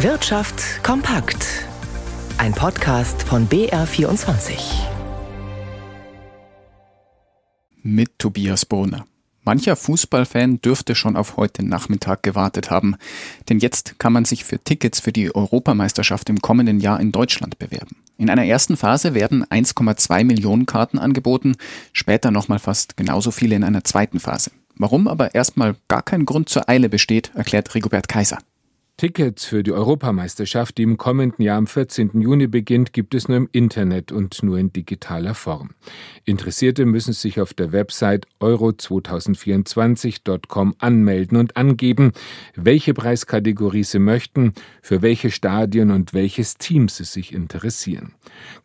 Wirtschaft kompakt. Ein Podcast von BR24. Mit Tobias Bohner. Mancher Fußballfan dürfte schon auf heute Nachmittag gewartet haben, denn jetzt kann man sich für Tickets für die Europameisterschaft im kommenden Jahr in Deutschland bewerben. In einer ersten Phase werden 1,2 Millionen Karten angeboten, später nochmal fast genauso viele in einer zweiten Phase. Warum aber erstmal gar kein Grund zur Eile besteht, erklärt Rigobert Kaiser. Tickets für die Europameisterschaft, die im kommenden Jahr am 14. Juni beginnt, gibt es nur im Internet und nur in digitaler Form. Interessierte müssen sich auf der Website euro2024.com anmelden und angeben, welche Preiskategorie sie möchten, für welche Stadien und welches Team sie sich interessieren.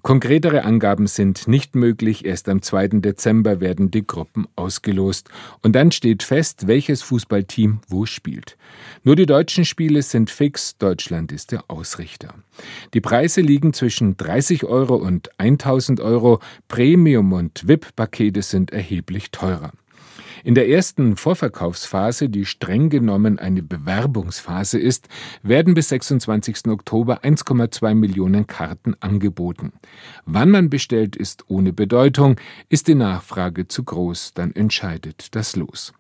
Konkretere Angaben sind nicht möglich, erst am 2. Dezember werden die Gruppen ausgelost und dann steht fest, welches Fußballteam wo spielt. Nur die deutschen Spiele sind fix, Deutschland ist der Ausrichter. Die Preise liegen zwischen 30 Euro und 1000 Euro, Premium- und VIP-Pakete sind erheblich teurer. In der ersten Vorverkaufsphase, die streng genommen eine Bewerbungsphase ist, werden bis 26. Oktober 1,2 Millionen Karten angeboten. Wann man bestellt, ist ohne Bedeutung. Ist die Nachfrage zu groß, dann entscheidet das Los.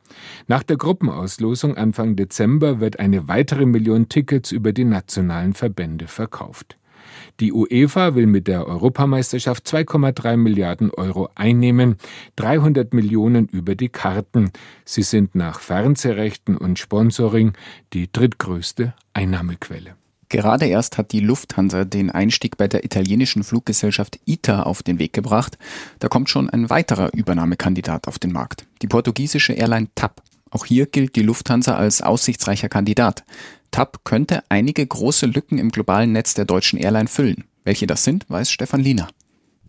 Nach der Gruppenauslosung Anfang Dezember wird eine weitere Million Tickets über die nationalen Verbände verkauft. Die UEFA will mit der Europameisterschaft 2,3 Milliarden Euro einnehmen, 300 Millionen über die Karten. Sie sind nach Fernsehrechten und Sponsoring die drittgrößte Einnahmequelle. Gerade erst hat die Lufthansa den Einstieg bei der italienischen Fluggesellschaft ITA auf den Weg gebracht. Da kommt schon ein weiterer Übernahmekandidat auf den Markt. Die portugiesische Airline TAP. Auch hier gilt die Lufthansa als aussichtsreicher Kandidat. TAP könnte einige große Lücken im globalen Netz der deutschen Airline füllen. Welche das sind, weiß Stefan Liener.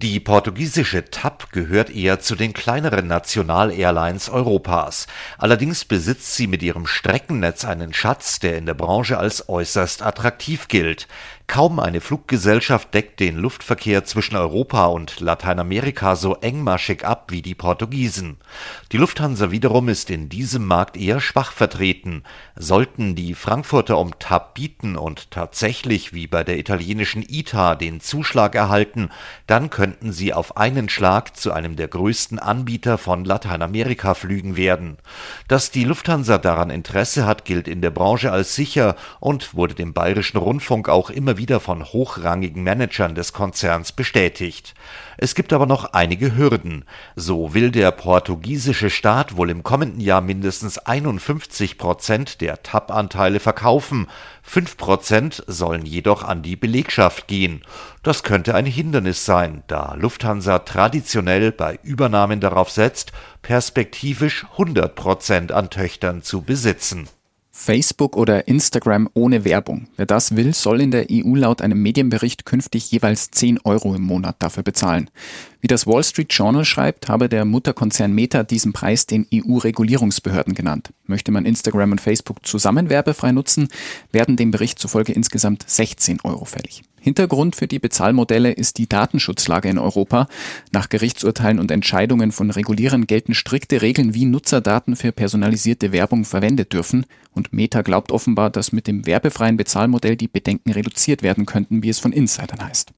Die portugiesische TAP gehört eher zu den kleineren National-Airlines Europas. Allerdings besitzt sie mit ihrem Streckennetz einen Schatz, der in der Branche als äußerst attraktiv gilt. Kaum eine Fluggesellschaft deckt den Luftverkehr zwischen Europa und Lateinamerika so engmaschig ab wie die Portugiesen. Die Lufthansa wiederum ist in diesem Markt eher schwach vertreten. Sollten die Frankfurter um TAP bieten und tatsächlich wie bei der italienischen ITA den Zuschlag erhalten, dann könnten sie auf einen Schlag zu einem der größten Anbieter von Lateinamerika-Flügen werden. Dass die Lufthansa daran Interesse hat, gilt in der Branche als sicher und wurde dem Bayerischen Rundfunk auch immer wieder wieder von hochrangigen Managern des Konzerns bestätigt. Es gibt aber noch einige Hürden. So will der portugiesische Staat wohl im kommenden Jahr mindestens 51 Prozent der TAP-Anteile verkaufen. Fünf Prozent sollen jedoch an die Belegschaft gehen. Das könnte ein Hindernis sein, da Lufthansa traditionell bei Übernahmen darauf setzt, perspektivisch 100 Prozent an Töchtern zu besitzen. Facebook oder Instagram ohne Werbung. Wer das will, soll in der EU laut einem Medienbericht künftig jeweils 10 Euro im Monat dafür bezahlen. Wie das Wall Street Journal schreibt, habe der Mutterkonzern Meta diesen Preis den EU-Regulierungsbehörden genannt. Möchte man Instagram und Facebook zusammen werbefrei nutzen, werden dem Bericht zufolge insgesamt 16 Euro fällig. Hintergrund für die Bezahlmodelle ist die Datenschutzlage in Europa. Nach Gerichtsurteilen und Entscheidungen von Regulierern gelten strikte Regeln, wie Nutzerdaten für personalisierte Werbung verwendet dürfen. Und Meta glaubt offenbar, dass mit dem werbefreien Bezahlmodell die Bedenken reduziert werden könnten, wie es von Insidern heißt.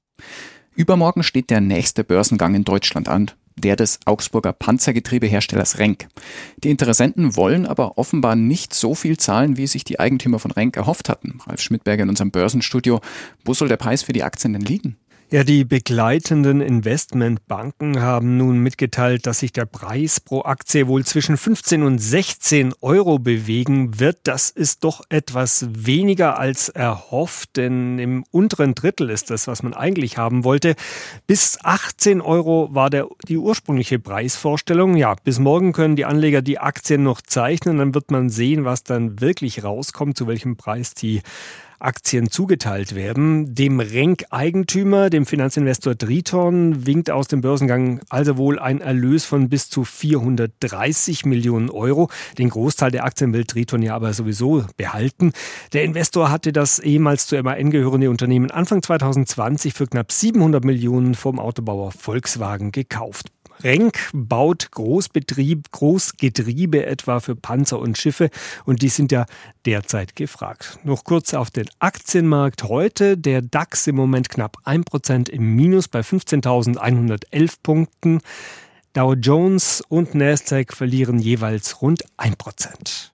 Übermorgen steht der nächste Börsengang in Deutschland an, der des Augsburger Panzergetriebeherstellers Renk. Die Interessenten wollen aber offenbar nicht so viel zahlen, wie sich die Eigentümer von Renk erhofft hatten. Ralf Schmidberger in unserem Börsenstudio. Wo soll der Preis für die Aktien denn liegen? Ja, die begleitenden Investmentbanken haben nun mitgeteilt, dass sich der Preis pro Aktie wohl zwischen 15 und 16 Euro bewegen wird. Das ist doch etwas weniger als erhofft, denn im unteren Drittel ist das, was man eigentlich haben wollte. Bis 18 Euro war der, die ursprüngliche Preisvorstellung. Ja, bis morgen können die Anleger die Aktien noch zeichnen. Dann wird man sehen, was dann wirklich rauskommt, zu welchem Preis die Aktien zugeteilt werden. Dem Renk-Eigentümer, dem Finanzinvestor Triton, winkt aus dem Börsengang also wohl ein Erlös von bis zu 430 Millionen Euro. Den Großteil der Aktien will Triton ja aber sowieso behalten. Der Investor hatte das ehemals zu MAN gehörende Unternehmen Anfang 2020 für knapp 700 Millionen vom Autobauer Volkswagen gekauft. Renk baut Großbetrieb, Großgetriebe etwa für Panzer und Schiffe und die sind ja derzeit gefragt. Noch kurz auf den Aktienmarkt heute. Der DAX im Moment knapp 1% im Minus bei 15.111 Punkten. Dow Jones und Nasdaq verlieren jeweils rund 1%.